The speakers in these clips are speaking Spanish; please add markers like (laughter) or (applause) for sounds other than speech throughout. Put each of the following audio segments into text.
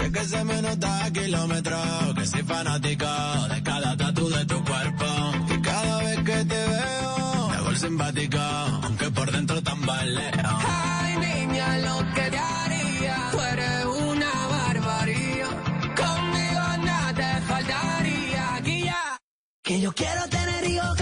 Sé que se me nota a kilómetros, que soy fanático de cada tatu de tu cuerpo. Y cada vez que te veo, me el simpático, aunque por dentro tambaleo. Ay, niña, lo que te haría, tú eres una barbarie. Conmigo nada te faltaría, guía. Que yo quiero tener hijos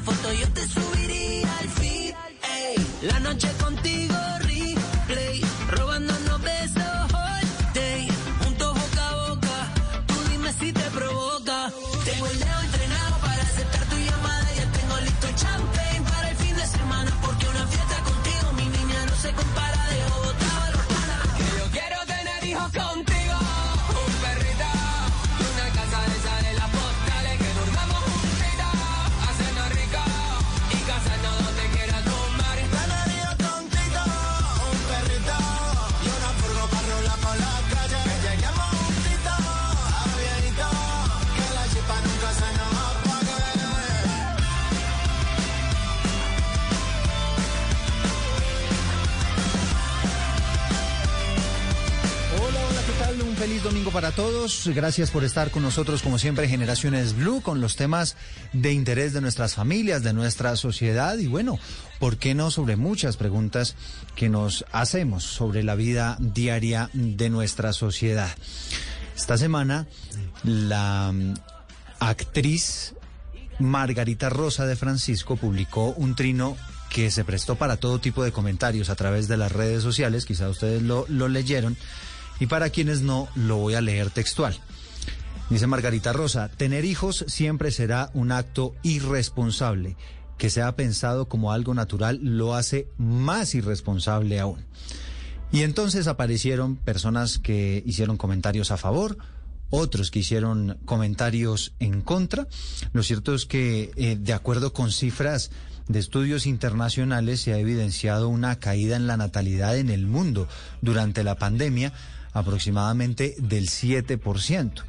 foto, yo te para todos. Gracias por estar con nosotros, como siempre, Generaciones Blue, con los temas de interés de nuestras familias, de nuestra sociedad y bueno, ¿por qué no sobre muchas preguntas que nos hacemos sobre la vida diaria de nuestra sociedad? Esta semana, la mm, actriz Margarita Rosa de Francisco publicó un trino que se prestó para todo tipo de comentarios a través de las redes sociales, quizá ustedes lo leyeron, y para quienes no, lo voy a leer textual. Dice Margarita Rosa, tener hijos siempre será un acto irresponsable. Que sea pensado como algo natural lo hace más irresponsable aún. Y entonces aparecieron personas que hicieron comentarios a favor, otros que hicieron comentarios en contra. Lo cierto es que, eh, de acuerdo con cifras de estudios internacionales, se ha evidenciado una caída en la natalidad en el mundo durante la pandemia, aproximadamente del 7%.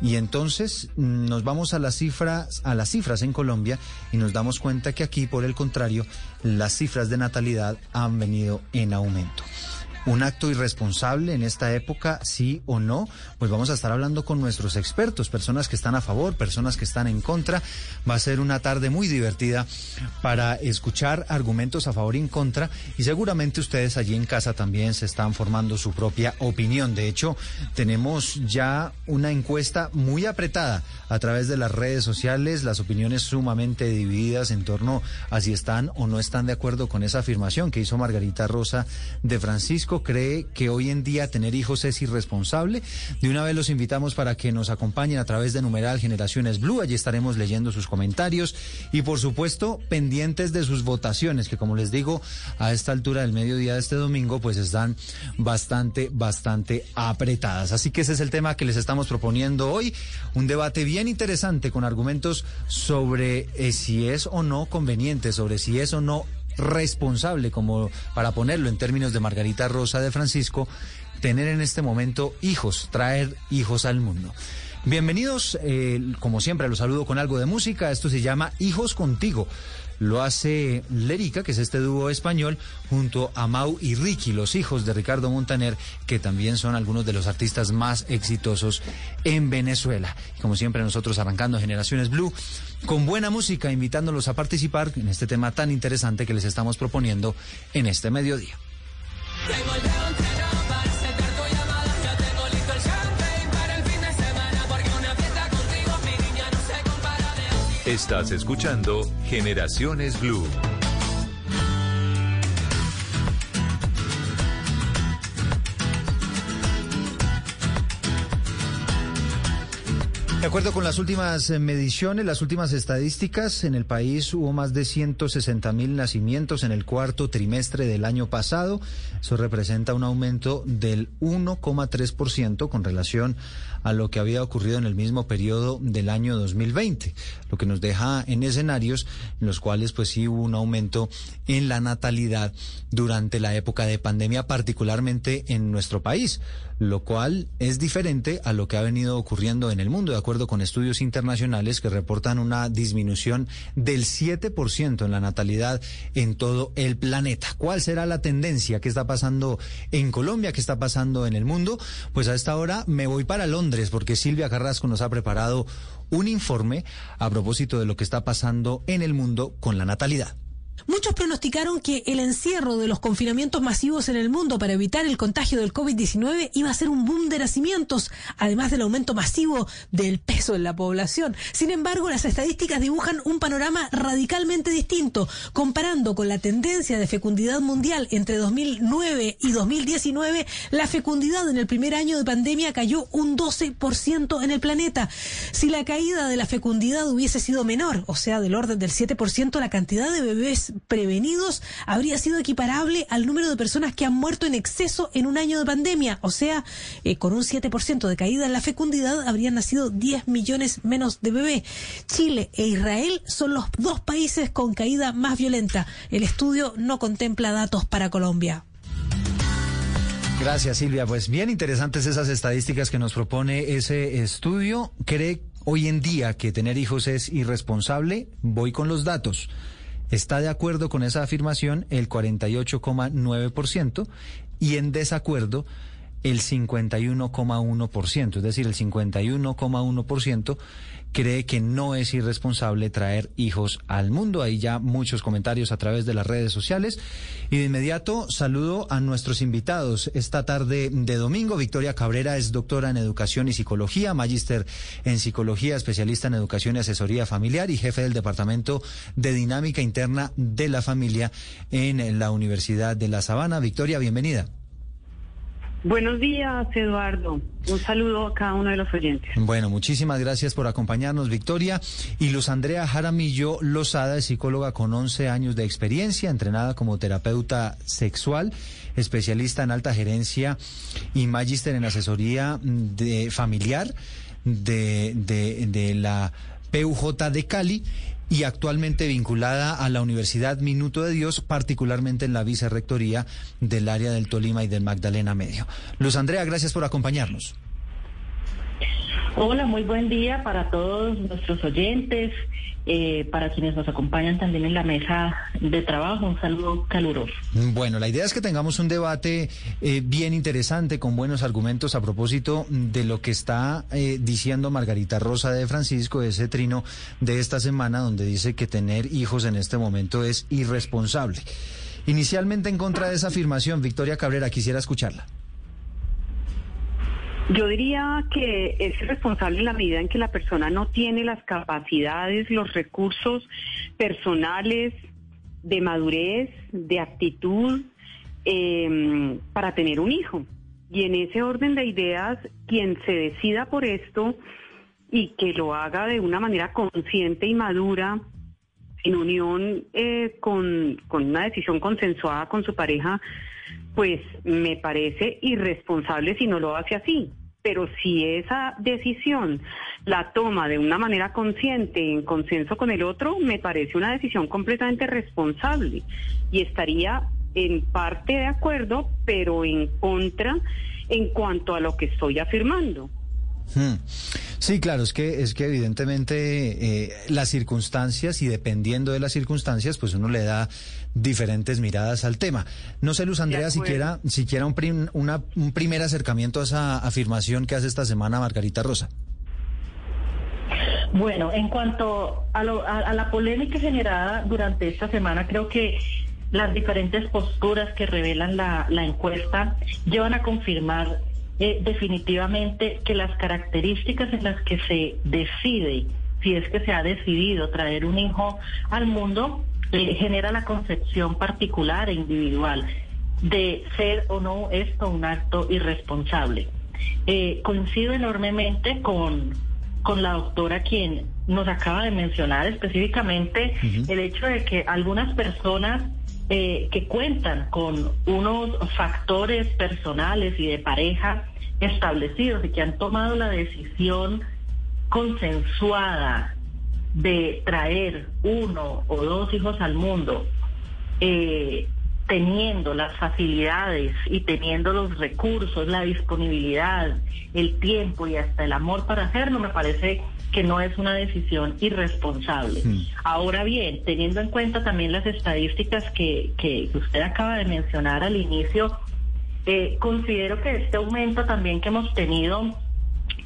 Y entonces mm, nos vamos a las cifras, a las cifras en Colombia y nos damos cuenta que aquí, por el contrario, las cifras de natalidad han venido en aumento. Un acto irresponsable en esta época, sí o no, pues vamos a estar hablando con nuestros expertos, personas que están a favor, personas que están en contra. Va a ser una tarde muy divertida para escuchar argumentos a favor y en contra y seguramente ustedes allí en casa también se están formando su propia opinión. De hecho, tenemos ya una encuesta muy apretada a través de las redes sociales, las opiniones sumamente divididas en torno a si están o no están de acuerdo con esa afirmación que hizo Margarita Rosa de Francisco. Cree que hoy en día tener hijos es irresponsable. De una vez los invitamos para que nos acompañen a través de numeral Generaciones Blue. Allí estaremos leyendo sus comentarios y por supuesto pendientes de sus votaciones, que como les digo, a esta altura del mediodía de este domingo, pues están bastante, bastante apretadas. Así que ese es el tema que les estamos proponiendo hoy. Un debate bien interesante con argumentos sobre eh, si es o no conveniente, sobre si es o no responsable, como para ponerlo en términos de Margarita Rosa de Francisco, tener en este momento hijos, traer hijos al mundo. Bienvenidos, eh, como siempre, los saludo con algo de música. Esto se llama Hijos Contigo. Lo hace Lérica, que es este dúo español, junto a Mau y Ricky, los hijos de Ricardo Montaner, que también son algunos de los artistas más exitosos en Venezuela. Y como siempre, nosotros arrancando Generaciones Blue con buena música, invitándolos a participar en este tema tan interesante que les estamos proponiendo en este mediodía. Estás escuchando Generaciones Blue. De acuerdo con las últimas eh, mediciones, las últimas estadísticas, en el país hubo más de 160 mil nacimientos en el cuarto trimestre del año pasado. Eso representa un aumento del 1,3% con relación a lo que había ocurrido en el mismo periodo del año 2020, lo que nos deja en escenarios en los cuales pues sí hubo un aumento en la natalidad durante la época de pandemia, particularmente en nuestro país, lo cual es diferente a lo que ha venido ocurriendo en el mundo, de acuerdo con estudios internacionales que reportan una disminución del 7% en la natalidad en todo el planeta. ¿Cuál será la tendencia? ¿Qué está pasando en Colombia? ¿Qué está pasando en el mundo? Pues a esta hora me voy para Londres porque Silvia Carrasco nos ha preparado un informe a propósito de lo que está pasando en el mundo con la natalidad. Muchos pronosticaron que el encierro de los confinamientos masivos en el mundo para evitar el contagio del COVID-19 iba a ser un boom de nacimientos, además del aumento masivo del peso en la población. Sin embargo, las estadísticas dibujan un panorama radicalmente distinto, comparando con la tendencia de fecundidad mundial entre 2009 y 2019, la fecundidad en el primer año de pandemia cayó un 12% en el planeta. Si la caída de la fecundidad hubiese sido menor, o sea, del orden del 7%, la cantidad de bebés prevenidos habría sido equiparable al número de personas que han muerto en exceso en un año de pandemia. O sea, eh, con un 7% de caída en la fecundidad habrían nacido 10 millones menos de bebés. Chile e Israel son los dos países con caída más violenta. El estudio no contempla datos para Colombia. Gracias, Silvia. Pues bien interesantes esas estadísticas que nos propone ese estudio. ¿Cree hoy en día que tener hijos es irresponsable? Voy con los datos. Está de acuerdo con esa afirmación el 48,9% y en desacuerdo el 51,1%, es decir, el 51,1% cree que no es irresponsable traer hijos al mundo. Hay ya muchos comentarios a través de las redes sociales. Y de inmediato saludo a nuestros invitados esta tarde de domingo. Victoria Cabrera es doctora en educación y psicología, magíster en psicología, especialista en educación y asesoría familiar y jefe del departamento de dinámica interna de la familia en la Universidad de La Sabana. Victoria, bienvenida. Buenos días, Eduardo. Un saludo a cada uno de los oyentes. Bueno, muchísimas gracias por acompañarnos, Victoria. Y Luz Andrea Jaramillo Lozada psicóloga con 11 años de experiencia, entrenada como terapeuta sexual, especialista en alta gerencia y magíster en asesoría de familiar de, de, de la PUJ de Cali y actualmente vinculada a la Universidad Minuto de Dios, particularmente en la vicerrectoría del área del Tolima y del Magdalena Medio. Luz Andrea, gracias por acompañarnos. Hola, muy buen día para todos nuestros oyentes, eh, para quienes nos acompañan también en la mesa de trabajo. Un saludo caluroso. Bueno, la idea es que tengamos un debate eh, bien interesante con buenos argumentos a propósito de lo que está eh, diciendo Margarita Rosa de Francisco, ese trino de esta semana donde dice que tener hijos en este momento es irresponsable. Inicialmente en contra de esa afirmación, Victoria Cabrera, quisiera escucharla. Yo diría que es irresponsable en la medida en que la persona no tiene las capacidades, los recursos personales de madurez, de actitud eh, para tener un hijo. Y en ese orden de ideas, quien se decida por esto y que lo haga de una manera consciente y madura, en unión eh, con, con una decisión consensuada con su pareja, pues me parece irresponsable si no lo hace así. Pero si esa decisión la toma de una manera consciente, en consenso con el otro, me parece una decisión completamente responsable y estaría en parte de acuerdo, pero en contra en cuanto a lo que estoy afirmando. Hmm. Sí, claro, es que es que evidentemente eh, las circunstancias y dependiendo de las circunstancias, pues uno le da diferentes miradas al tema. No sé, Luz Andrea, siquiera siquiera un, prim- una- un primer acercamiento a esa afirmación que hace esta semana Margarita Rosa. Bueno, en cuanto a, lo- a- a la polémica generada durante esta semana, creo que las diferentes posturas que revelan la, la encuesta llevan a confirmar eh, definitivamente que las características en las que se decide, si es que se ha decidido traer un hijo al mundo, eh, genera la concepción particular e individual de ser o no esto un acto irresponsable. Eh, coincido enormemente con, con la doctora quien nos acaba de mencionar específicamente el hecho de que algunas personas eh, que cuentan con unos factores personales y de pareja establecidos y que han tomado la decisión consensuada de traer uno o dos hijos al mundo, eh, teniendo las facilidades y teniendo los recursos, la disponibilidad, el tiempo y hasta el amor para hacerlo, me parece que no es una decisión irresponsable. Ahora bien, teniendo en cuenta también las estadísticas que, que usted acaba de mencionar al inicio, eh, considero que este aumento también que hemos tenido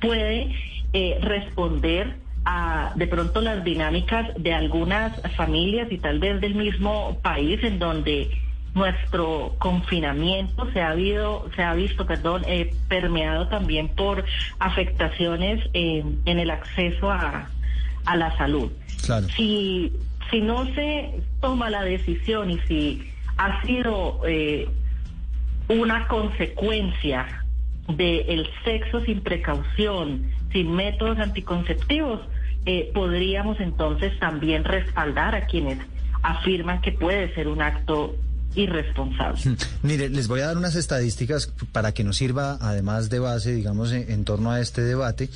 puede eh, responder a de pronto las dinámicas de algunas familias y tal vez del mismo país en donde nuestro confinamiento se ha habido, se ha visto, perdón, eh, permeado también por afectaciones eh, en el acceso a, a la salud. Claro. Si, si no se toma la decisión y si ha sido eh, una consecuencia del sexo sin precaución, sin métodos anticonceptivos, eh, podríamos entonces también respaldar a quienes afirman que puede ser un acto irresponsable. Mire, les voy a dar unas estadísticas para que nos sirva además de base, digamos, en, en torno a este debate.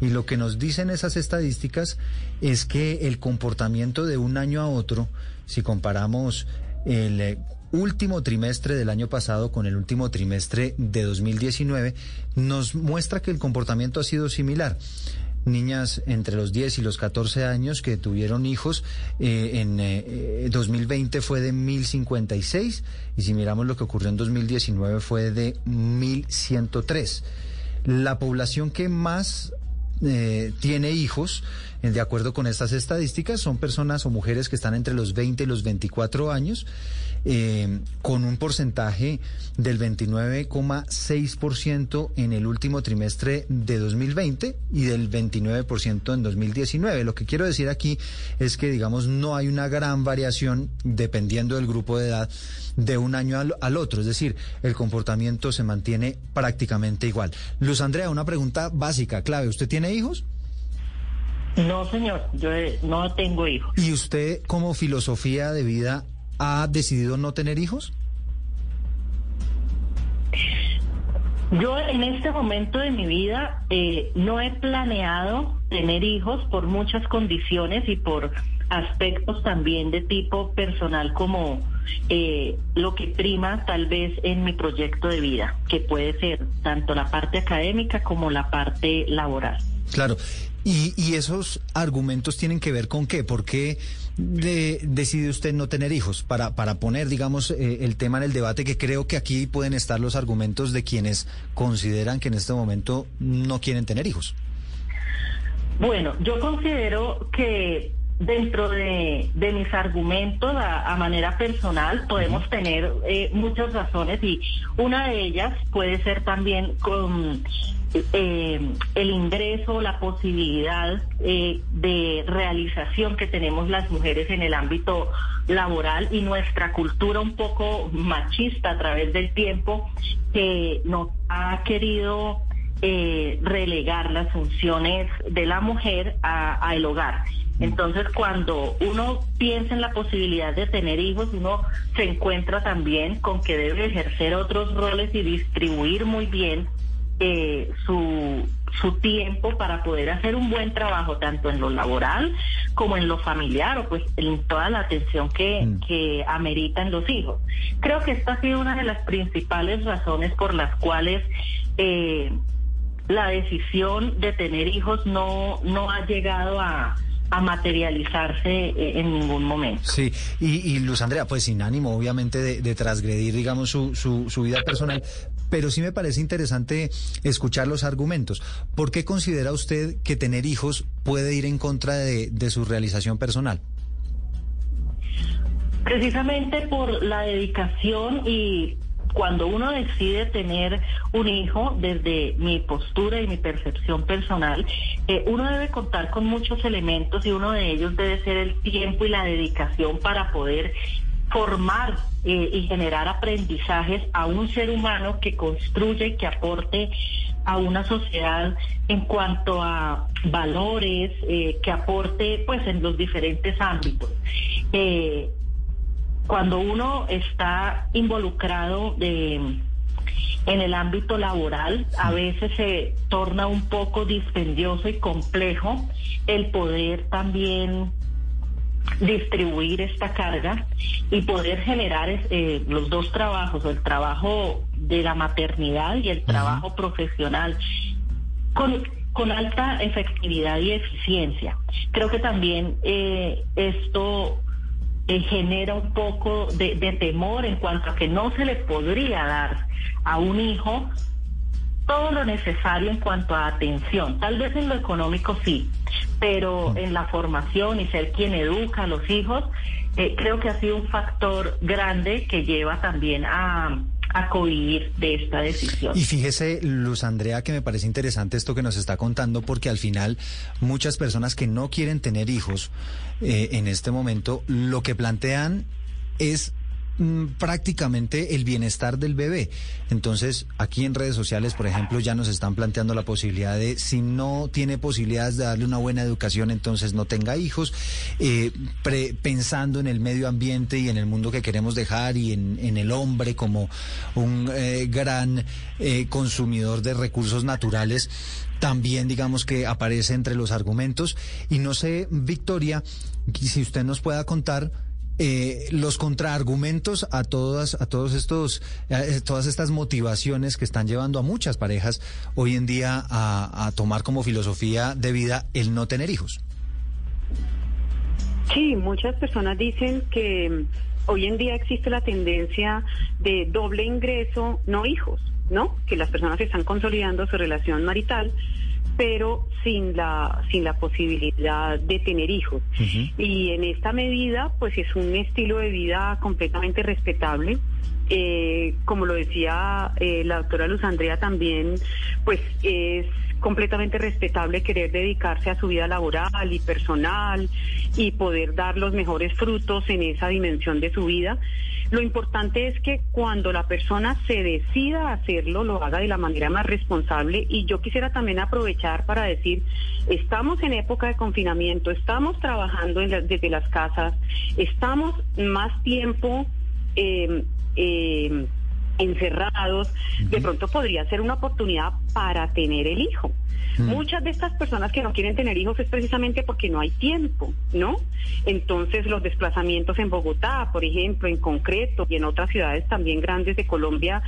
Y lo que nos dicen esas estadísticas es que el comportamiento de un año a otro, si comparamos el eh, último trimestre del año pasado con el último trimestre de 2019, nos muestra que el comportamiento ha sido similar niñas entre los 10 y los 14 años que tuvieron hijos eh, en eh, 2020 fue de 1056 y si miramos lo que ocurrió en 2019 fue de 1103. La población que más eh, tiene hijos, eh, de acuerdo con estas estadísticas, son personas o mujeres que están entre los 20 y los 24 años, eh, con un porcentaje del 29,6% en el último trimestre de 2020 y del 29% en 2019. Lo que quiero decir aquí es que, digamos, no hay una gran variación dependiendo del grupo de edad de un año al, al otro, es decir, el comportamiento se mantiene prácticamente igual. Luz Andrea, una pregunta básica, clave, ¿usted tiene hijos? No, señor, yo eh, no tengo hijos. ¿Y usted como filosofía de vida ha decidido no tener hijos? Yo en este momento de mi vida eh, no he planeado tener hijos por muchas condiciones y por aspectos también de tipo personal como eh, lo que prima tal vez en mi proyecto de vida, que puede ser tanto la parte académica como la parte laboral. Claro. ¿Y, y esos argumentos tienen que ver con qué? ¿Por qué de- decide usted no tener hijos? Para, para poner, digamos, eh, el tema en el debate, que creo que aquí pueden estar los argumentos de quienes consideran que en este momento no quieren tener hijos. Bueno, yo considero que dentro de, de mis argumentos a, a manera personal podemos tener eh, muchas razones y una de ellas puede ser también con eh, el ingreso, la posibilidad eh, de realización que tenemos las mujeres en el ámbito laboral y nuestra cultura un poco machista a través del tiempo que nos ha querido eh, relegar las funciones de la mujer a, a el hogar. Entonces, cuando uno piensa en la posibilidad de tener hijos, uno se encuentra también con que debe ejercer otros roles y distribuir muy bien eh, su, su tiempo para poder hacer un buen trabajo, tanto en lo laboral como en lo familiar, o pues en toda la atención que, que ameritan los hijos. Creo que esta ha sido una de las principales razones por las cuales eh, la decisión de tener hijos no, no ha llegado a, a materializarse eh, en ningún momento. Sí, y, y Luz Andrea, pues sin ánimo obviamente de, de transgredir, digamos, su, su, su vida personal, pero sí me parece interesante escuchar los argumentos. ¿Por qué considera usted que tener hijos puede ir en contra de, de su realización personal? Precisamente por la dedicación y cuando uno decide tener un hijo, desde mi postura y mi percepción personal, eh, uno debe contar con muchos elementos y uno de ellos debe ser el tiempo y la dedicación para poder formar eh, y generar aprendizajes a un ser humano que construye, que aporte a una sociedad en cuanto a valores, eh, que aporte pues en los diferentes ámbitos. Eh, cuando uno está involucrado de, en el ámbito laboral, a veces se torna un poco dispendioso y complejo el poder también distribuir esta carga y poder generar eh, los dos trabajos, el trabajo de la maternidad y el trabajo profesional, con, con alta efectividad y eficiencia. Creo que también eh, esto eh, genera un poco de, de temor en cuanto a que no se le podría dar a un hijo todo lo necesario en cuanto a atención. Tal vez en lo económico sí, pero en la formación y ser quien educa a los hijos, eh, creo que ha sido un factor grande que lleva también a, a cohibir de esta decisión. Y fíjese, Luz Andrea, que me parece interesante esto que nos está contando, porque al final muchas personas que no quieren tener hijos eh, en este momento, lo que plantean es mm, prácticamente el bienestar del bebé. Entonces, aquí en redes sociales, por ejemplo, ya nos están planteando la posibilidad de, si no tiene posibilidades de darle una buena educación, entonces no tenga hijos, eh, pre- pensando en el medio ambiente y en el mundo que queremos dejar y en, en el hombre como un eh, gran eh, consumidor de recursos naturales también digamos que aparece entre los argumentos. Y no sé, Victoria, si usted nos pueda contar eh, los contraargumentos a todas, a todos estos, a eh, todas estas motivaciones que están llevando a muchas parejas hoy en día a, a tomar como filosofía de vida el no tener hijos. Sí, muchas personas dicen que mm, hoy en día existe la tendencia de doble ingreso, no hijos, ¿no? Que las personas están consolidando su relación marital, pero sin la sin la posibilidad de tener hijos. Y en esta medida, pues es un estilo de vida completamente respetable. Eh, como lo decía eh, la doctora Luz Andrea también, pues es completamente respetable querer dedicarse a su vida laboral y personal y poder dar los mejores frutos en esa dimensión de su vida. Lo importante es que cuando la persona se decida a hacerlo, lo haga de la manera más responsable. Y yo quisiera también aprovechar para decir, estamos en época de confinamiento, estamos trabajando la- desde las casas, estamos más tiempo eh, eh, encerrados, de pronto podría ser una oportunidad para tener el hijo. Muchas de estas personas que no quieren tener hijos es precisamente porque no hay tiempo, ¿no? Entonces los desplazamientos en Bogotá, por ejemplo, en concreto, y en otras ciudades también grandes de Colombia,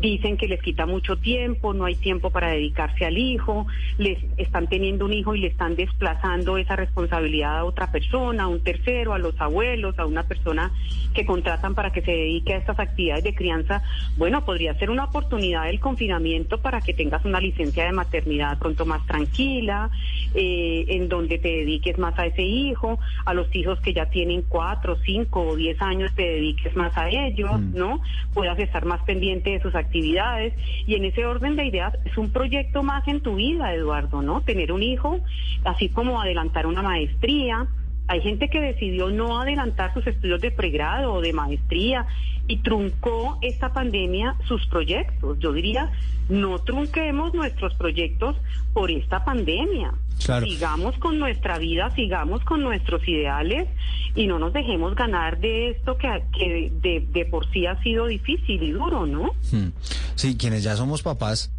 dicen que les quita mucho tiempo, no hay tiempo para dedicarse al hijo, les están teniendo un hijo y le están desplazando esa responsabilidad a otra persona, a un tercero, a los abuelos, a una persona que contratan para que se dedique a estas actividades de crianza. Bueno, podría ser una oportunidad el confinamiento para que tengas una licencia de maternidad pronto más tranquila, eh, en donde te dediques más a ese hijo, a los hijos que ya tienen cuatro, cinco o diez años te dediques más a ellos, ¿no? Puedas estar más pendiente de sus actividades y en ese orden de ideas es un proyecto más en tu vida, Eduardo, ¿no? Tener un hijo, así como adelantar una maestría. Hay gente que decidió no adelantar sus estudios de pregrado o de maestría y truncó esta pandemia sus proyectos. Yo diría, no trunquemos nuestros proyectos por esta pandemia. Claro. Sigamos con nuestra vida, sigamos con nuestros ideales y no nos dejemos ganar de esto que, que de, de por sí ha sido difícil y duro, ¿no? Hmm. Sí, quienes ya somos papás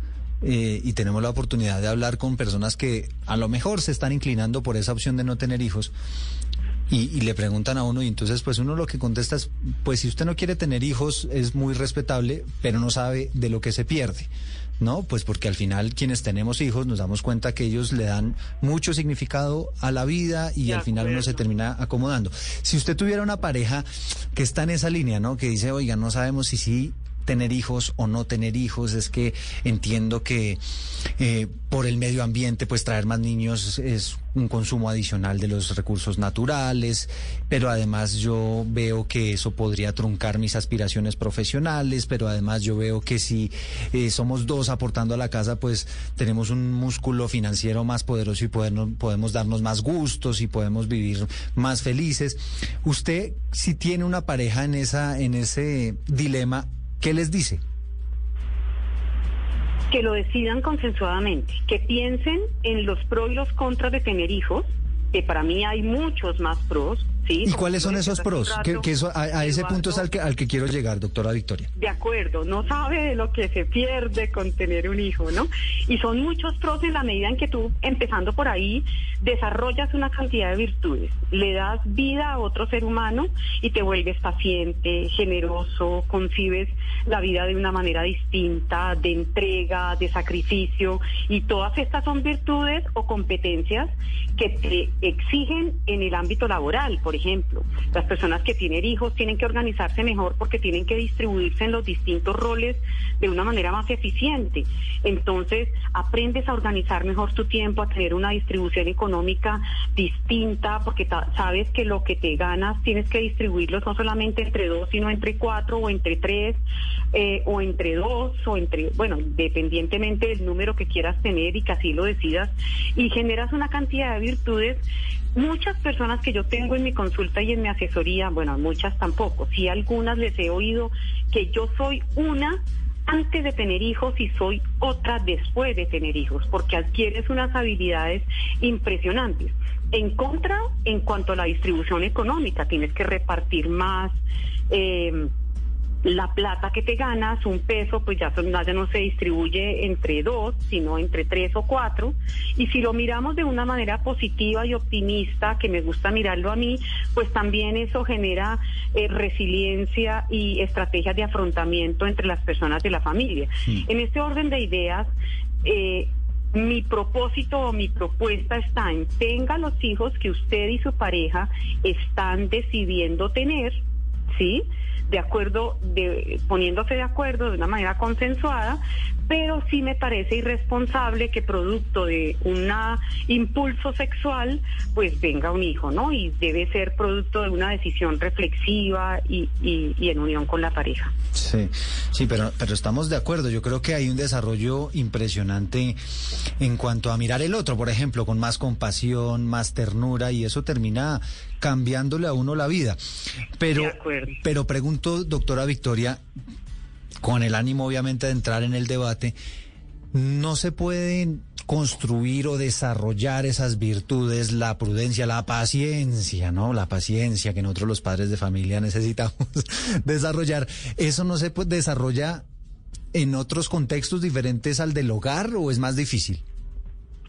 eh, y tenemos la oportunidad de hablar con personas que a lo mejor se están inclinando por esa opción de no tener hijos, Y, y, le preguntan a uno y entonces pues uno lo que contesta es, pues si usted no quiere tener hijos es muy respetable, pero no sabe de lo que se pierde. ¿no? Pues porque al final quienes tenemos hijos nos damos cuenta que ellos le dan mucho significado a la vida y al final uno se termina acomodando. Si usted tuviera una pareja que está en esa línea, ¿no? Que dice, oiga, no sabemos si sí tener hijos o no tener hijos, es que entiendo que eh, por el medio ambiente, pues traer más niños es un consumo adicional de los recursos naturales, pero además yo veo que eso podría truncar mis aspiraciones profesionales, pero además yo veo que si eh, somos dos aportando a la casa, pues tenemos un músculo financiero más poderoso y podernos- podemos darnos más gustos y podemos vivir más felices. Usted, si tiene una pareja en esa, en ese dilema, ¿qué les dice? que lo decidan consensuadamente, que piensen en los pros y los contras de tener hijos, que para mí hay muchos más pros, ¿sí? ¿Y cuáles son esos pros? Que, eso, a, a ese punto es al que, al que quiero llegar, doctora Victoria. De acuerdo, no sabe de lo que se pierde con tener un hijo, ¿no? Y son muchos pros en la medida en que tú, empezando por ahí, desarrollas una cantidad de virtudes, le das vida a otro ser humano y te vuelves paciente, generoso, concibes la vida de una manera distinta, de entrega, de sacrificio, y todas estas son virtudes o competencias que te exigen en el ámbito laboral, por ejemplo. Las personas que tienen hijos tienen que organizarse mejor porque tienen que distribuirse en los distintos roles de una manera más eficiente. Entonces, aprendes a organizar mejor tu tiempo, a tener una distribución económica distinta, porque sabes que lo que te ganas tienes que distribuirlo no solamente entre dos, sino entre cuatro o entre tres, eh, o entre dos, o entre, bueno, dependientemente del número que quieras tener y que así lo decidas, y generas una cantidad de virtudes Muchas personas que yo tengo en mi consulta y en mi asesoría, bueno, muchas tampoco, sí algunas les he oído que yo soy una antes de tener hijos y soy otra después de tener hijos, porque adquieres unas habilidades impresionantes. En contra, en cuanto a la distribución económica, tienes que repartir más. eh, la plata que te ganas, un peso, pues ya, son- ya no se distribuye entre dos, sino entre tres o cuatro. Y si lo miramos de una manera positiva y optimista, que me gusta mirarlo a mí, pues también eso genera eh, resiliencia y estrategias de afrontamiento entre las personas de la familia. En este orden de ideas, eh, mi propósito o mi propuesta está en tenga los hijos que usted y su pareja están decidiendo tener, ¿sí? De acuerdo, de, poniéndose de acuerdo de una manera consensuada, pero sí me parece irresponsable que producto de un impulso sexual, pues venga un hijo, ¿no? Y debe ser producto de una decisión reflexiva y, y, y en unión con la pareja. Sí, sí, pero, pero estamos de acuerdo. Yo creo que hay un desarrollo impresionante en cuanto a mirar el otro, por ejemplo, con más compasión, más ternura, y eso termina cambiándole a uno la vida. Pero, De pero pregunto, doctora Victoria, con el ánimo obviamente de entrar en el debate, ¿no se pueden construir o desarrollar esas virtudes, la prudencia, la paciencia, ¿no? La paciencia que nosotros los padres de familia (laughs) necesitamos desarrollar. ¿Eso no se desarrolla en otros contextos diferentes al del hogar o es más difícil?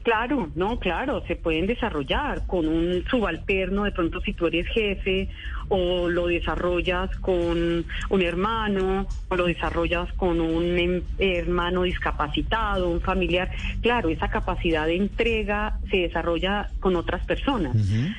Claro, no, claro, se pueden desarrollar con un subalterno, de pronto si tú eres jefe, o lo desarrollas con un hermano, o lo desarrollas con un em- hermano discapacitado, un familiar. Claro, esa capacidad de entrega se desarrolla con otras personas.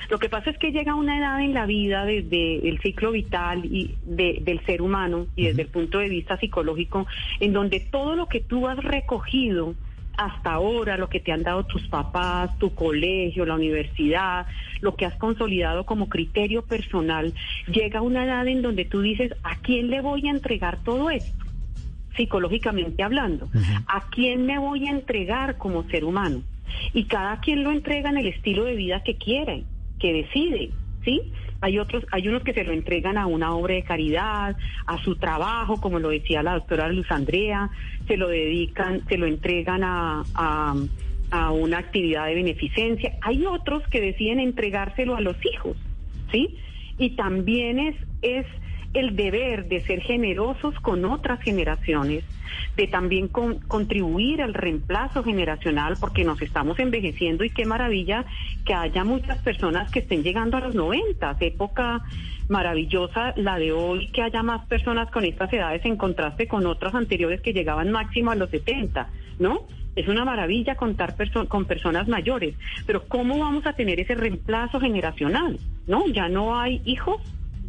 Lo que pasa es que llega una edad en la vida desde el ciclo vital y de- del ser humano y desde el punto de vista psicológico, en donde todo lo que tú has recogido hasta ahora, lo que te han dado tus papás, tu colegio, la universidad, lo que has consolidado como criterio personal, llega a una edad en donde tú dices, ¿a quién le voy a entregar todo esto? Psicológicamente hablando, ¿a quién me voy a entregar como ser humano? Y cada quien lo entrega en el estilo de vida que quiere, que decide, ¿sí? Hay otros, hay unos que se lo entregan a una obra de caridad, a su trabajo, como lo decía la doctora Luz Andrea, se lo dedican, se lo entregan a, a, una actividad de beneficencia. Hay otros que deciden entregárselo a los hijos, ¿sí? Y también es, es el deber de ser generosos con otras generaciones, de también con- contribuir al reemplazo generacional, porque nos estamos envejeciendo y qué maravilla que haya muchas personas que estén llegando a los 90, época maravillosa la de hoy, que haya más personas con estas edades en contraste con otras anteriores que llegaban máximo a los 70, ¿no? Es una maravilla contar con personas mayores, pero ¿cómo vamos a tener ese reemplazo generacional? ¿No? Ya no hay hijos,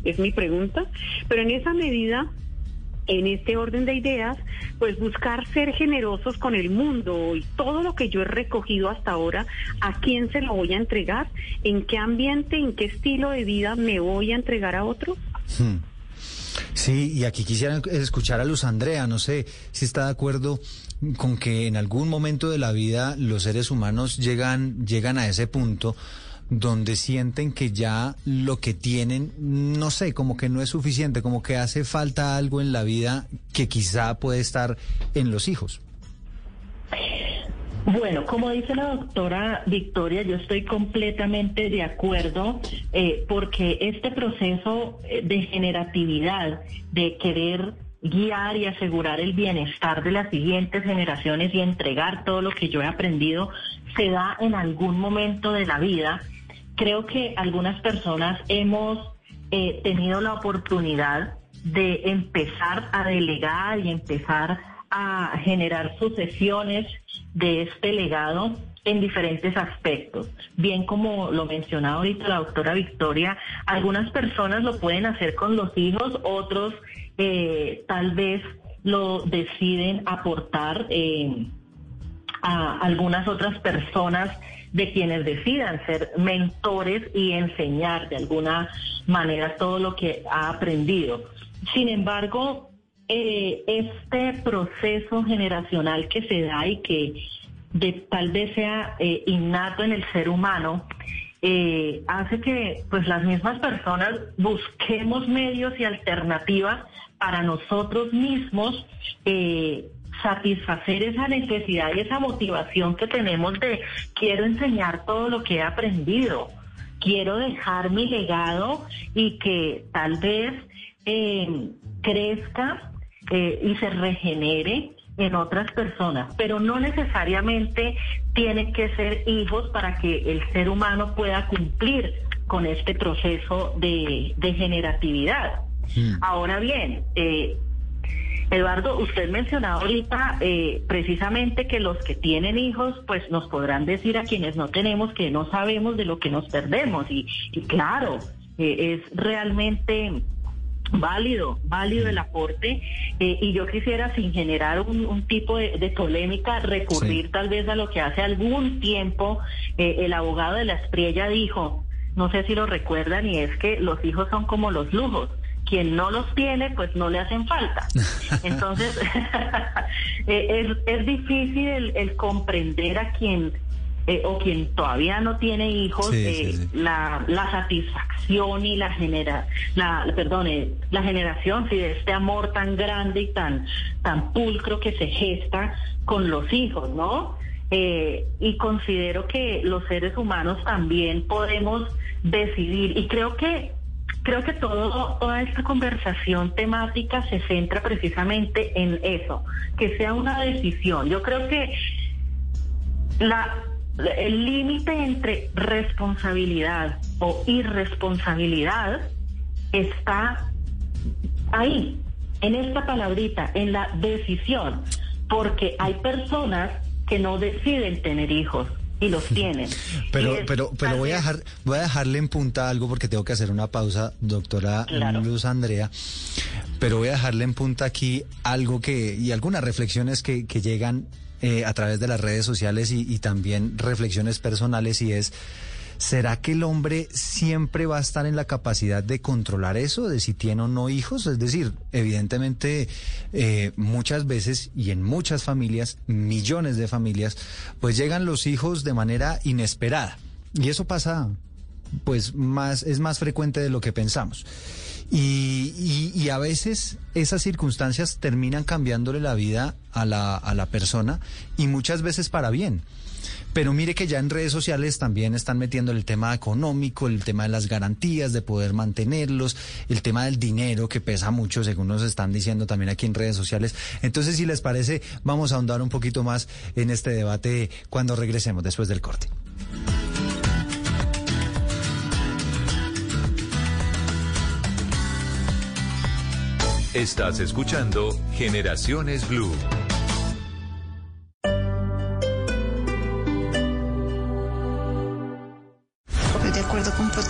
es mi pregunta, pero en esa medida en este orden de ideas, pues buscar ser generosos con el mundo y todo lo que yo he recogido hasta ahora, ¿a quién se lo voy a entregar? ¿En qué ambiente, en qué estilo de vida me voy a entregar a otros? Hmm. Sí, y aquí quisiera escuchar a Luz Andrea, no sé si está de acuerdo con que en algún momento de la vida los seres humanos llegan, llegan a ese punto donde sienten que ya lo que tienen, no sé, como que no es suficiente, como que hace falta algo en la vida que quizá puede estar en los hijos. Bueno, como dice la doctora Victoria, yo estoy completamente de acuerdo eh, porque este proceso eh, de generatividad, de querer guiar y asegurar el bienestar de las siguientes generaciones y entregar todo lo que yo he aprendido, se da en algún momento de la vida. Creo que algunas personas hemos eh, tenido la oportunidad de empezar a delegar y empezar a generar sucesiones de este legado en diferentes aspectos. Bien como lo mencionaba ahorita la doctora Victoria, algunas personas lo pueden hacer con los hijos, otros eh, tal vez lo deciden aportar eh, a algunas otras personas de quienes decidan ser mentores y enseñar de alguna manera todo lo que ha aprendido. Sin embargo, eh, este proceso generacional que se da y que tal vez sea eh, innato en el ser humano, eh, hace que pues las mismas personas busquemos medios y alternativas para nosotros mismos satisfacer esa necesidad y esa motivación que tenemos de quiero enseñar todo lo que he aprendido, quiero dejar mi legado y que tal vez eh, crezca eh, y se regenere en otras personas, pero no necesariamente tienen que ser hijos para que el ser humano pueda cumplir con este proceso de, de generatividad. Ahora bien, eh, Eduardo, usted mencionaba ahorita eh, precisamente que los que tienen hijos, pues nos podrán decir a quienes no tenemos que no sabemos de lo que nos perdemos. Y, y claro, eh, es realmente válido, válido el aporte. eh, y yo quisiera, sin generar un, un tipo de, de polémica, recurrir Sí. tal vez a lo que hace algún tiempo eh, el abogado de la Espriella dijo, no sé si lo recuerdan, y es que los hijos son como los lujos. Quien no los tiene, pues no le hacen falta. Entonces, (laughs) eh, es, es difícil el, el comprender a quien eh, o quien todavía no tiene hijos Sí, eh, sí, sí. La, la satisfacción y la genera la perdón eh, la generación sí, de este amor tan grande y tan tan pulcro que se gesta con los hijos no Eh, y considero que los seres humanos también podemos decidir y creo que creo que todo, toda esta conversación temática se centra precisamente en eso, que sea una decisión. Yo creo que la, el límite entre responsabilidad o irresponsabilidad está ahí, en esta palabrita, en la decisión, porque hay personas que no deciden tener hijos y los tienen. (laughs) Pero, pero, pero voy a dejar, voy a dejarle en punta algo porque tengo que hacer una pausa, doctora Claro. Luz Andrea. Pero voy a dejarle en punta aquí algo que, y algunas reflexiones que, que llegan eh, a través de las redes sociales y, y también reflexiones personales y es, ¿será que el hombre siempre va a estar en la capacidad de controlar eso, de si tiene o no hijos? Es decir, evidentemente eh, muchas veces y en muchas familias, millones de familias, pues llegan los hijos de manera inesperada. Y eso pasa, pues más, es más frecuente de lo que pensamos. Y, y- y a veces esas circunstancias terminan cambiándole la vida a la, a la persona y muchas veces para bien. Pero mire que ya en redes sociales también están metiendo el tema económico, el tema de las garantías, de poder mantenerlos, el tema del dinero que pesa mucho, según nos están diciendo también aquí en redes sociales. Entonces, si les parece, vamos a ahondar un poquito más en este debate cuando regresemos después del corte. Estás escuchando Generaciones Blue.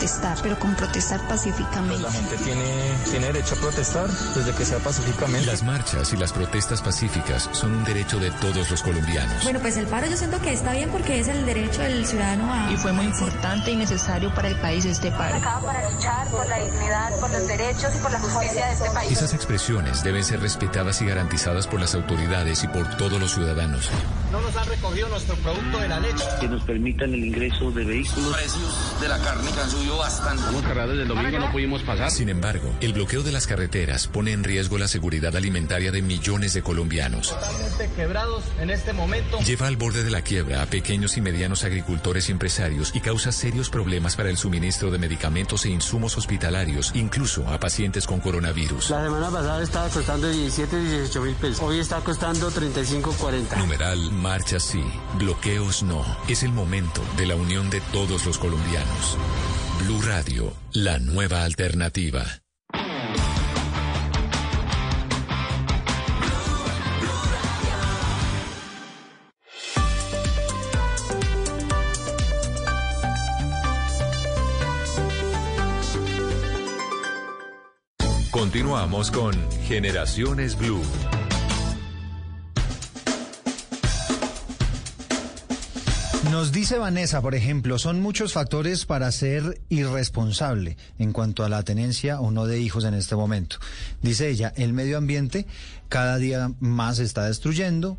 Protestar, pero con protestar pacíficamente. La gente tiene, tiene derecho a protestar desde que sea pacíficamente. Las marchas y las protestas pacíficas son un derecho de todos los colombianos. Bueno, pues el paro yo siento que está bien porque es el derecho del ciudadano a... Y fue muy importante y necesario para el país este paro. para luchar por la dignidad, por los derechos y por la justicia de este país. Esas expresiones deben ser respetadas y garantizadas por las autoridades y por todos los ciudadanos. No nos han recogido nuestro producto de la leche. que nos permitan el ingreso de vehículos. precios de la carne que han subido bastante. Sin embargo, el bloqueo de las carreteras pone en riesgo la seguridad alimentaria de millones de colombianos. Totalmente quebrados en este momento. Lleva al borde de la quiebra a pequeños y medianos agricultores y empresarios y causa serios problemas para el suministro de medicamentos e insumos hospitalarios, incluso a pacientes con coronavirus. La semana pasada estaba costando 17, 18 mil pesos. Hoy está costando 35, 40. Numeral marcha sí, bloqueos no. Es el momento de la unión de todos los colombianos. Blue Radio, la nueva alternativa. Continuamos con Generaciones Blue. Nos dice Vanessa, por ejemplo, son muchos factores para ser irresponsable en cuanto a la tenencia o no de hijos en este momento. Dice ella, el medio ambiente cada día más está destruyendo,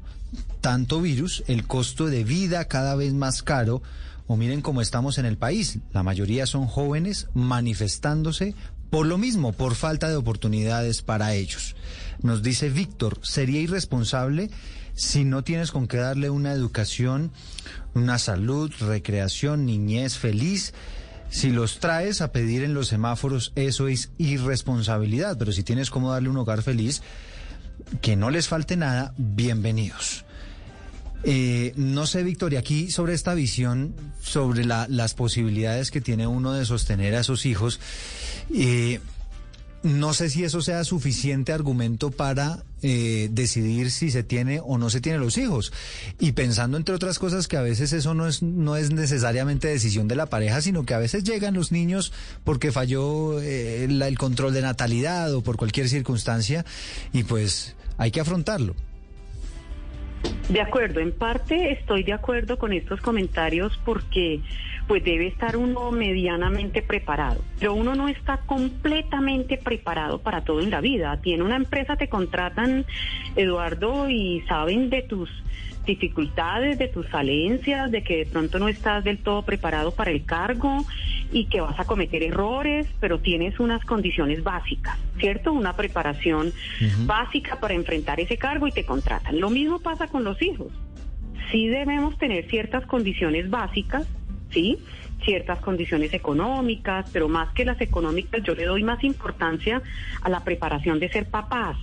tanto virus, el costo de vida cada vez más caro, o miren cómo estamos en el país, la mayoría son jóvenes manifestándose por lo mismo, por falta de oportunidades para ellos. Nos dice Víctor, sería irresponsable si no tienes con qué darle una educación, una salud, recreación, niñez feliz. Si los traes a pedir en los semáforos, eso es irresponsabilidad, pero si tienes cómo darle un hogar feliz, que no les falte nada, bienvenidos. Eh, no sé, Victoria, aquí sobre esta visión, sobre la- las posibilidades que tiene uno de sostener a esos hijos, eh, no sé si eso sea suficiente argumento para eh, decidir si se tiene o no se tiene los hijos. Y pensando, entre otras cosas, que a veces eso no es, no es necesariamente decisión de la pareja, sino que a veces llegan los niños porque falló eh, el control de natalidad o por cualquier circunstancia, y pues hay que afrontarlo. De acuerdo, en parte estoy de acuerdo con estos comentarios porque pues debe estar uno medianamente preparado, pero uno no está completamente preparado para todo en la vida. Tiene una empresa, te contratan, Eduardo, y saben de tus dificultades, de tus falencias, de que de pronto no estás del todo preparado para el cargo y que vas a cometer errores, pero tienes unas condiciones básicas, ¿cierto? Una preparación básica para enfrentar ese cargo y te contratan. Lo mismo pasa con los hijos. Sí debemos tener ciertas condiciones básicas, ¿sí? ciertas condiciones económicas, pero más que las económicas, yo le doy más importancia a la preparación de ser papás,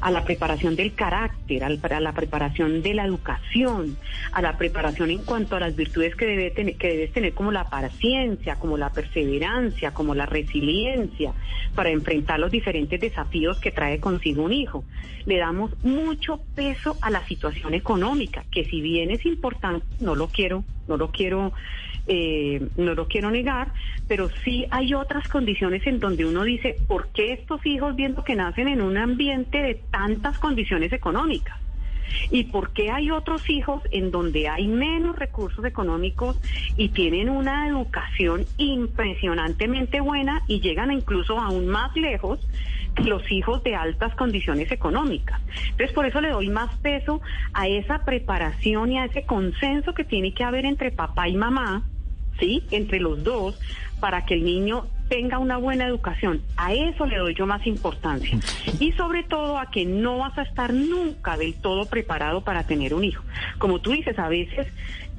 a la preparación del carácter, a la preparación de la educación, a la preparación en cuanto a las virtudes que, debe tener, que debes tener como la paciencia, como la perseverancia, como la resiliencia, para enfrentar los diferentes desafíos que trae consigo un hijo. Le damos mucho peso a la situación económica, que si bien es importante, no lo quiero, no lo quiero eh, no lo quiero negar, pero sí hay otras condiciones en donde uno dice, ¿por qué estos hijos viendo que nacen en un ambiente de tantas condiciones económicas? ¿Y por qué hay otros hijos en donde hay menos recursos económicos y tienen una educación impresionantemente buena y llegan incluso aún más lejos que los hijos de altas condiciones económicas? Entonces, por eso le doy más peso a esa preparación y a ese consenso que tiene que haber entre papá y mamá, ¿sí? Entre los dos, para que el niño tenga una buena educación. A eso le doy yo más importancia. Y sobre todo a que no vas a estar nunca del todo preparado para tener un hijo. Como tú dices, a veces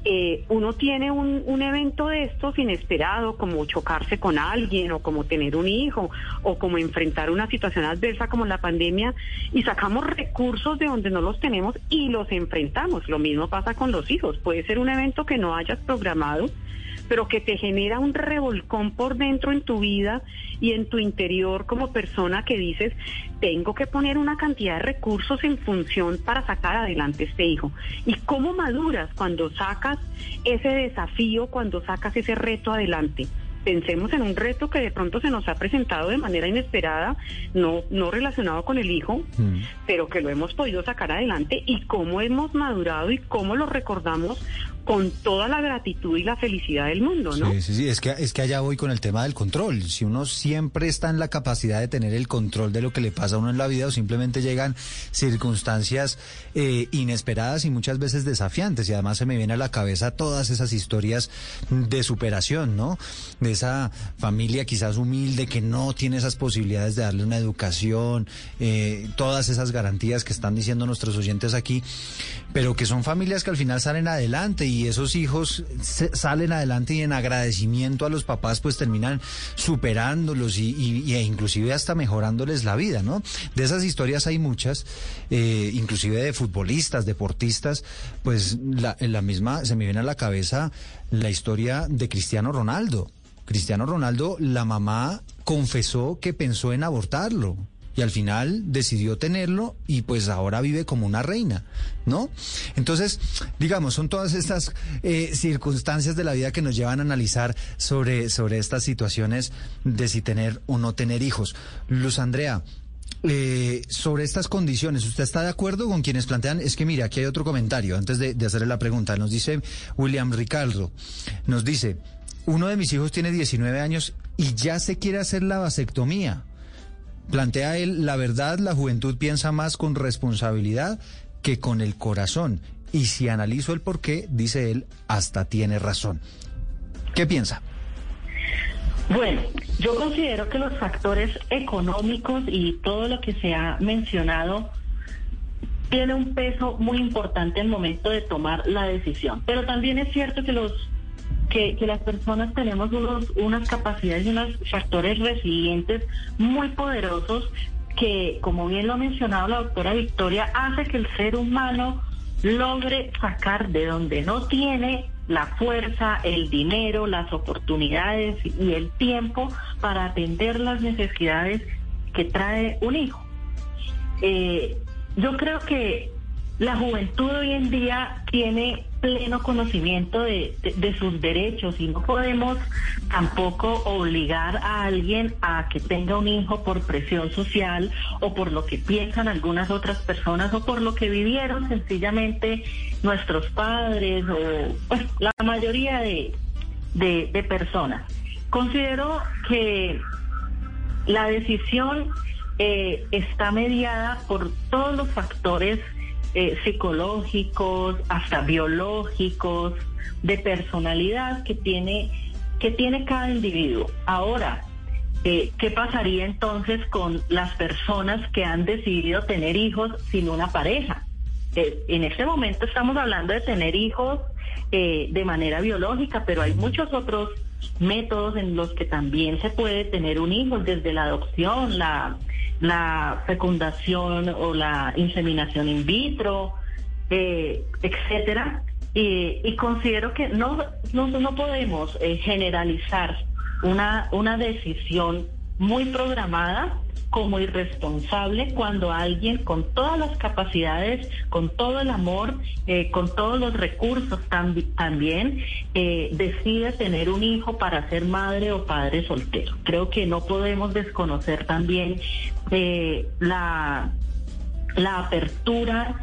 eh, uno tiene un, un, evento de estos inesperado, como chocarse con alguien o como tener un hijo o como enfrentar una situación adversa como la pandemia y sacamos recursos de donde no los tenemos y los enfrentamos. Lo mismo pasa con los hijos. Puede ser un evento que no hayas programado pero que te genera un revolcón por dentro en tu vida y en tu interior como persona que dices, tengo que poner una cantidad de recursos en función para sacar adelante este hijo. ¿Y cómo maduras cuando sacas ese desafío, cuando sacas ese reto adelante? pensemos en un reto que de pronto se nos ha presentado de manera inesperada, no, no relacionado con el hijo, mm. pero que lo hemos podido sacar adelante y cómo hemos madurado y cómo lo recordamos con toda la gratitud y la felicidad del mundo, ¿no? Sí, sí, sí, es que, es que allá voy con el tema del control. Si uno siempre está en la capacidad de tener el control de lo que le pasa a uno en la vida o simplemente llegan circunstancias eh, inesperadas y muchas veces desafiantes. Y además se me viene a la cabeza todas esas historias de superación, ¿no? De esa familia quizás humilde que no tiene esas posibilidades de darle una educación, eh, todas esas garantías que están diciendo nuestros oyentes aquí, pero que son familias que al final salen adelante y esos hijos salen adelante y en agradecimiento a los papás pues terminan superándolos y, e inclusive hasta mejorándoles la vida, ¿no? De esas historias hay muchas, eh, inclusive de futbolistas, deportistas, pues la, en la misma se me viene a la cabeza la historia de Cristiano Ronaldo. Cristiano Ronaldo, la mamá confesó que pensó en abortarlo y al final decidió tenerlo y pues ahora vive como una reina, ¿no? Entonces, digamos, son todas estas eh, circunstancias de la vida que nos llevan a analizar sobre, sobre estas situaciones de si tener o no tener hijos. Luz Andrea. Eh, sobre estas condiciones, ¿usted está de acuerdo con quienes plantean? Es que mira, aquí hay otro comentario antes de, de hacerle la pregunta. Nos dice William Ricardo, nos dice, uno de mis hijos tiene 19 años y ya se quiere hacer la vasectomía. Plantea él, la verdad, la juventud piensa más con responsabilidad que con el corazón. Y si analizo el por qué, dice él, hasta tiene razón. ¿Qué piensa? Bueno, yo considero que los factores económicos y todo lo que se ha mencionado tiene un peso muy importante el momento de tomar la decisión. Pero también es cierto que los que, las personas tenemos unos, unas capacidades y unos factores resilientes muy poderosos que, como bien lo ha mencionado la doctora Victoria, hace que el ser humano logre sacar de donde no tiene la fuerza, el dinero, las oportunidades y el tiempo para atender las necesidades que trae un hijo. Eh, yo creo que la juventud hoy en día tiene pleno conocimiento de, sus derechos y no podemos tampoco obligar a alguien a que tenga un hijo por presión social o por lo que piensan algunas otras personas o por lo que vivieron sencillamente nuestros padres o pues, la mayoría de, de personas. Considero que la decisión eh, está mediada por todos los factores eh, psicológicos, hasta biológicos, de personalidad que tiene, que tiene cada individuo. Ahora, eh, ¿qué pasaría entonces con las personas que han decidido tener hijos sin una pareja? Eh, en este momento estamos hablando de tener hijos de manera biológica, pero hay muchos otros métodos en los que también se puede tener un hijo, desde la adopción, la la fecundación o la inseminación in vitro, eh, etcétera. Y, considero que no, no, podemos eh, generalizar una, una decisión muy programada como irresponsable cuando alguien con todas las capacidades, con todo el amor, eh, con todos los recursos también, eh, decide tener un hijo para ser madre o padre soltero. Creo que no podemos desconocer también eh, la, la apertura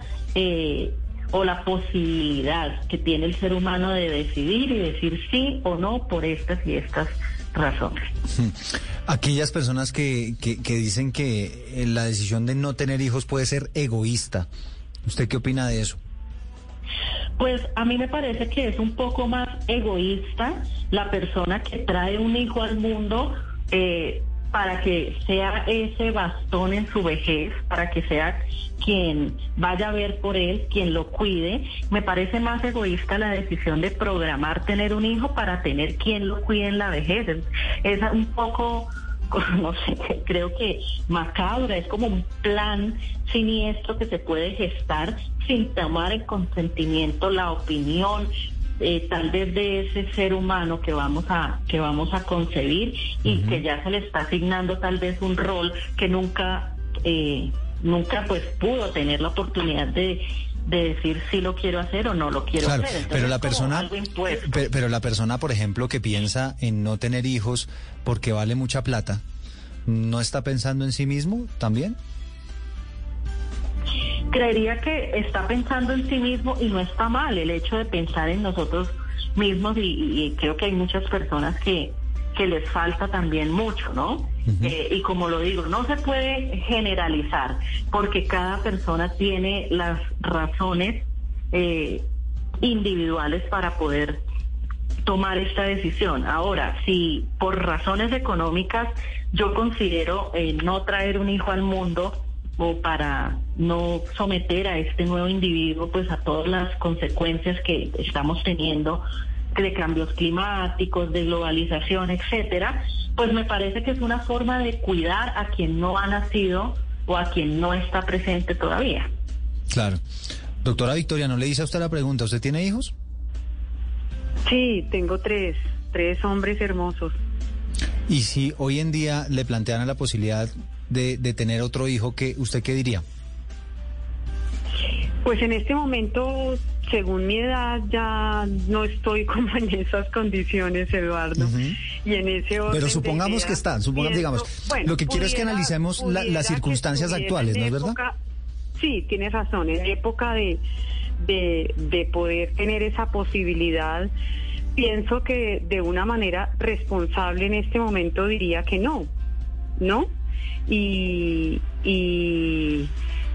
o la posibilidad que tiene el ser humano de decidir y decir sí o no por estas y estas razones. (laughs) Aquellas personas que, que, dicen que eh, la decisión de no tener hijos puede ser egoísta, ¿usted qué opina de eso? Pues a mí me parece que es un poco más egoísta la persona que trae un hijo al mundo eh, para que sea ese bastón en su vejez, para que sea quien vaya a ver por él, quien lo cuide. Me parece más egoísta la decisión de programar tener un hijo para tener quien lo cuide en la vejez. Es, un poco, (laughs) no sé, creo que macabra, es como un plan siniestro que se puede gestar sin tomar el consentimiento, la opinión, eh, tal vez de ese ser humano que vamos a que vamos a concebir y que ya se le está asignando tal vez un rol que nunca eh, nunca pues pudo tener la oportunidad de de decir si lo quiero hacer o no lo quiero Claro, hacer. Entonces, pero la persona, pe- pero, la persona, por ejemplo, que piensa en no tener hijos porque vale mucha plata, ¿no está pensando en sí mismo también? Creería que está pensando en sí mismo y no está mal el hecho de pensar en nosotros mismos y, y creo que hay muchas personas que, que les falta también mucho, ¿no? Eh, y como lo digo, no se puede generalizar porque cada persona tiene las razones eh, individuales para poder tomar esta decisión. Ahora, si por razones económicas yo considero eh, no traer un hijo al mundo o para no someter a este nuevo individuo pues a todas las consecuencias que estamos teniendo de cambios climáticos, de globalización, etcétera, pues me parece que es una forma de cuidar a quien no ha nacido o a quien no está presente todavía. Claro. Doctora Victoria, ¿no le hice a usted la pregunta? ¿Usted tiene hijos? Sí, tengo tres, tres hombres hermosos. Y si hoy en día le plantean la posibilidad de, de tener otro hijo, ¿qué, ¿usted qué diría? Pues en este momento, según mi edad, ya no estoy (laughs) como en esas condiciones, Eduardo. Y en ese orden Pero supongamos que están, supongamos, digamos, bueno, lo que quiero es que analicemos la- las circunstancias actuales, ¿no es verdad? época- Sí, tienes razón, en época de, de, de poder tener esa posibilidad, pienso que de una manera responsable en este momento diría que no, ¿no? Y, y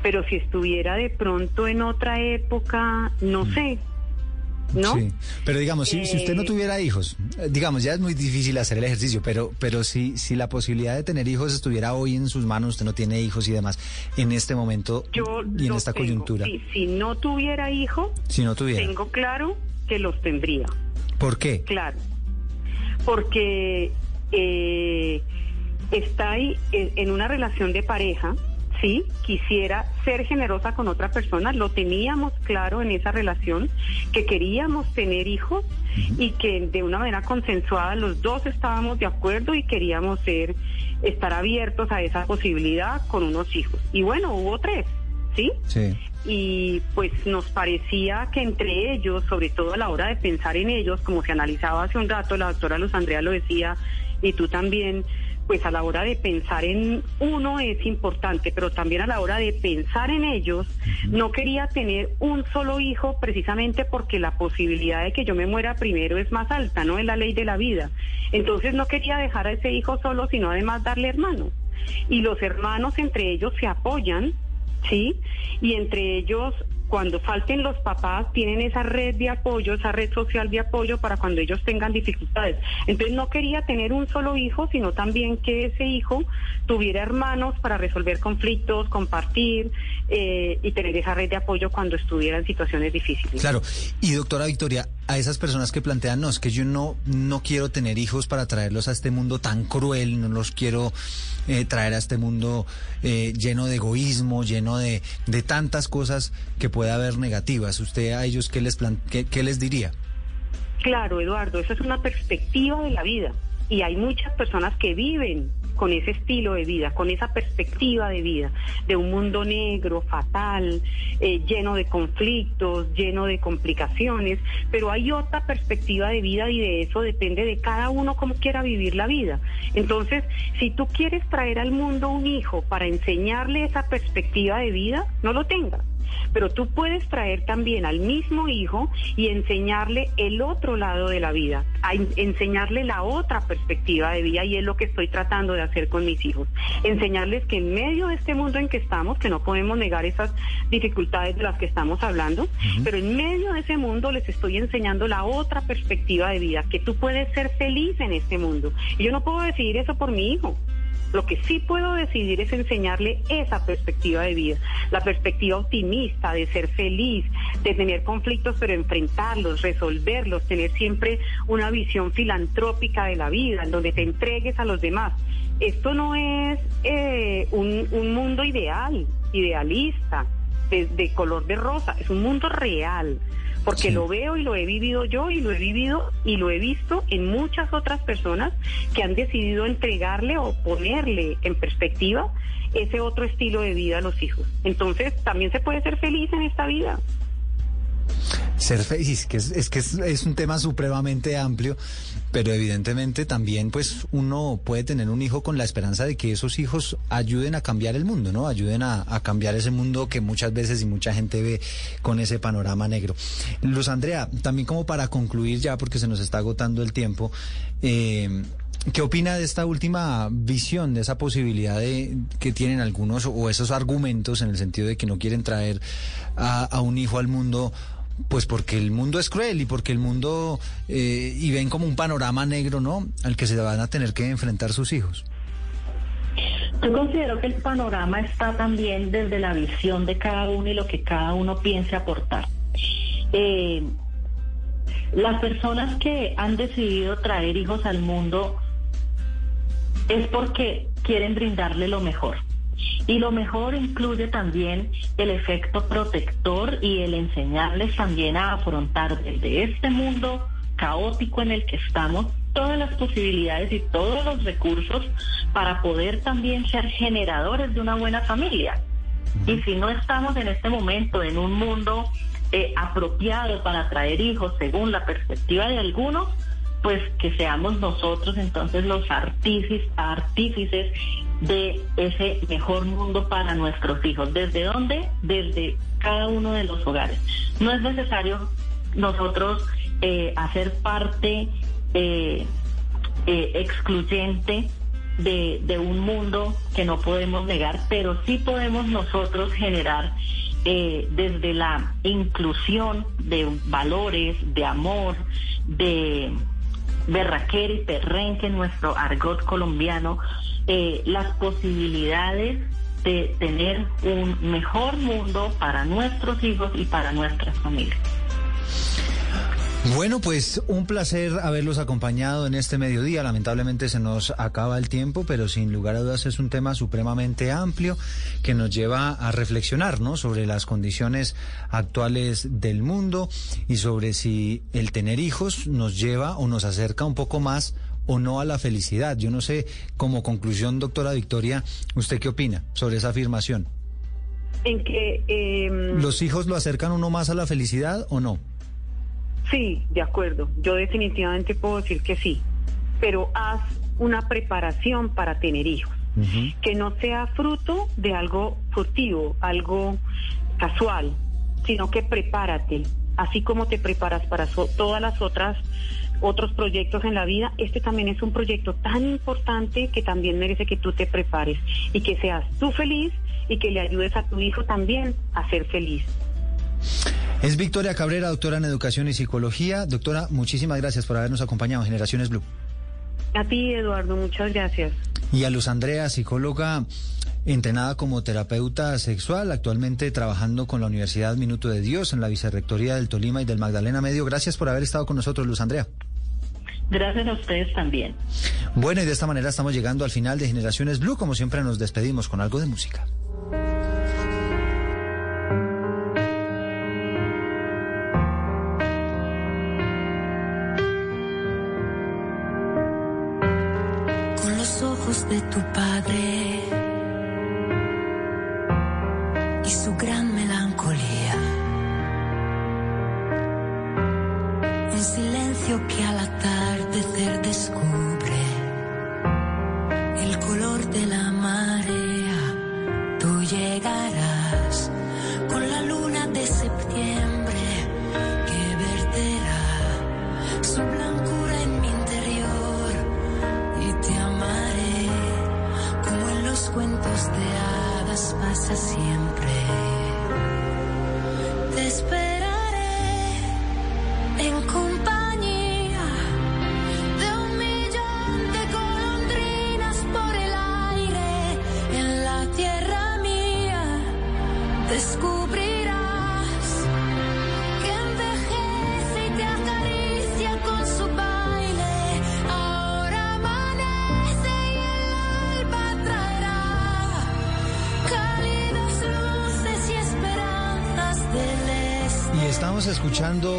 pero si estuviera de pronto en otra época, no sé, ¿no? Sí, pero digamos, si, si usted no Eh, tuviera hijos, eh, digamos, ya es muy difícil hacer el ejercicio, pero, pero si, si la posibilidad de tener hijos estuviera hoy en sus manos, usted no tiene hijos y demás, en este momento Yo y en esta tengo. coyuntura, Sí, si no tuviera hijos, si no tuviera, tengo claro que los tendría. ¿por qué? Claro, porque eh, está ahí en en una relación de pareja, sí, quisiera ser generosa con otra persona, lo teníamos claro en esa relación, que queríamos tener hijos y que de una manera consensuada los dos estábamos de acuerdo y queríamos ser, estar abiertos a esa posibilidad con unos hijos. Y bueno, hubo tres, ¿sí? Sí. y pues nos parecía que entre ellos, sobre todo a la hora de pensar en ellos, como se analizaba hace un rato, la doctora Luz Andrea lo decía, y tú también, pues a la hora de pensar en uno es importante, pero también a la hora de pensar en ellos, no quería tener un solo hijo precisamente porque la posibilidad de que yo me muera primero es más alta, no es la ley de la vida. Entonces no quería dejar a ese hijo solo, sino además darle hermanos. Y los hermanos entre ellos se apoyan, ¿sí? Y entre ellos, cuando falten los papás, tienen esa red de apoyo, esa red social de apoyo para cuando ellos tengan dificultades. Entonces no quería tener un solo hijo, sino también que ese hijo tuviera hermanos para resolver conflictos, compartir eh, y tener esa red de apoyo cuando estuviera en situaciones difíciles. Claro, y doctora Victoria, a esas personas que plantean, no, es que yo no, no quiero tener hijos para traerlos a este mundo tan cruel, no los quiero eh, traer a este mundo eh, lleno de egoísmo, lleno de, de tantas cosas que puede haber negativas. ¿Usted a ellos qué les, qué les diría? Claro, Eduardo, esa es una perspectiva de la vida y hay muchas personas que viven con ese estilo de vida, con esa perspectiva de vida, de un mundo negro, fatal, eh, lleno de conflictos, lleno de complicaciones, pero hay otra perspectiva de vida y de eso depende de cada uno cómo quiera vivir la vida. Entonces, si tú quieres traer al mundo un hijo para enseñarle esa perspectiva de vida, no lo tengas. Pero tú puedes traer también al mismo hijo y enseñarle el otro lado de la vida, a en- enseñarle la otra perspectiva de vida y es lo que estoy tratando de hacer con mis hijos. Enseñarles que en medio de este mundo en que estamos, que no podemos negar esas dificultades de las que estamos hablando, pero en medio de ese mundo les estoy enseñando la otra perspectiva de vida, que tú puedes ser feliz en este mundo. Y yo no puedo decidir eso por mi hijo. Lo que sí puedo decidir es enseñarle esa perspectiva de vida, la perspectiva optimista de ser feliz, de tener conflictos pero enfrentarlos, resolverlos, tener siempre una visión filantrópica de la vida, en donde te entregues a los demás. Esto no es eh, un, un mundo ideal, idealista, de, de color de rosa, es un mundo real porque Sí. lo veo y lo he vivido yo y lo he vivido y lo he visto en muchas otras personas que han decidido entregarle o ponerle en perspectiva ese otro estilo de vida a los hijos. Entonces, también se puede ser feliz en esta vida. Ser feliz, que es, es que es, es un tema supremamente amplio, pero evidentemente también pues uno puede tener un hijo con la esperanza de que esos hijos ayuden a cambiar el mundo, ¿no? Ayuden a, cambiar ese mundo que muchas veces y mucha gente ve con ese panorama negro. Luz Andrea, también como para concluir ya, porque se nos está agotando el tiempo, eh, ¿Qué opina de esta última visión, de esa posibilidad de, que tienen algunos o esos argumentos en el sentido de que no quieren traer a un hijo al mundo? Pues porque el mundo es cruel y porque el mundo, eh, y ven como un panorama negro, ¿no? Al que se van a tener que enfrentar sus hijos. Yo considero que el panorama está también desde la visión de cada uno y lo que cada uno piense aportar. Eh, las personas que han decidido traer hijos al mundo es porque quieren brindarle lo mejor. Y lo mejor incluye también el efecto protector y el enseñarles también a afrontar desde este mundo caótico en el que estamos todas las posibilidades y todos los recursos para poder también ser generadores de una buena familia. Y si no estamos en este momento en un mundo eh, apropiado para traer hijos según la perspectiva de algunos, pues que seamos nosotros entonces los artífices, artífices de ese mejor mundo para nuestros hijos. ¿Desde dónde? Desde cada uno de los hogares. No es necesario nosotros eh, hacer parte eh, eh, excluyente de, un mundo que no podemos negar, pero sí podemos nosotros generar eh, desde la inclusión de valores, de amor, de berraquera y perrenque en nuestro argot colombiano, eh, las posibilidades de tener un mejor mundo para nuestros hijos y para nuestras familias. Bueno, pues un placer haberlos acompañado en este mediodía. Lamentablemente se nos acaba el tiempo, pero sin lugar a dudas es un tema supremamente amplio que nos lleva a reflexionar ¿no? sobre las condiciones actuales del mundo y sobre si el tener hijos nos lleva o nos acerca un poco más o no a la felicidad. Yo no sé, como conclusión, doctora Victoria, ¿usted qué opina sobre esa afirmación? En que... em, ¿Los hijos lo acercan uno más a la felicidad o no? Sí, de acuerdo. Yo definitivamente puedo decir que sí. Pero haz una preparación para tener hijos. Que no sea fruto de algo furtivo, algo casual, sino que prepárate. Así como te preparas para so- todas las otras otros proyectos en la vida, este también es un proyecto tan importante que también merece que tú te prepares y que seas tú feliz y que le ayudes a tu hijo también a ser feliz. Es Victoria Cabrera, doctora en Educación y Psicología. Doctora, muchísimas gracias por habernos acompañado en Generaciones Blue. A ti, Eduardo, muchas gracias. Y a Luz Andrea, psicóloga entrenada como terapeuta sexual, actualmente trabajando con la Universidad Minuto de Dios en la Vicerrectoría del Tolima y del Magdalena Medio. Gracias por haber estado con nosotros, Luz Andrea. Gracias a ustedes también. Bueno, y de esta manera estamos llegando al final de Generaciones Blue. Como siempre, nos despedimos con algo de música. con los ojos de tu padre atardecer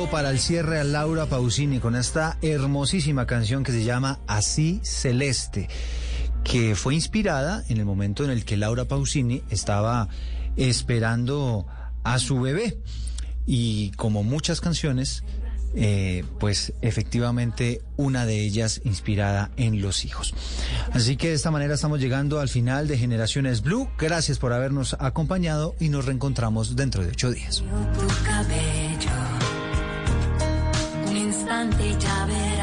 para el cierre a Laura Pausini con esta hermosísima canción que se llama Así Celeste, que fue inspirada en el momento en el que Laura Pausini estaba esperando a su bebé. Y como muchas canciones, eh, pues efectivamente una de ellas inspirada en los hijos. Así que de esta manera estamos llegando al final de Generaciones Blue. Gracias por habernos acompañado y nos reencontramos dentro de ocho días. Y ya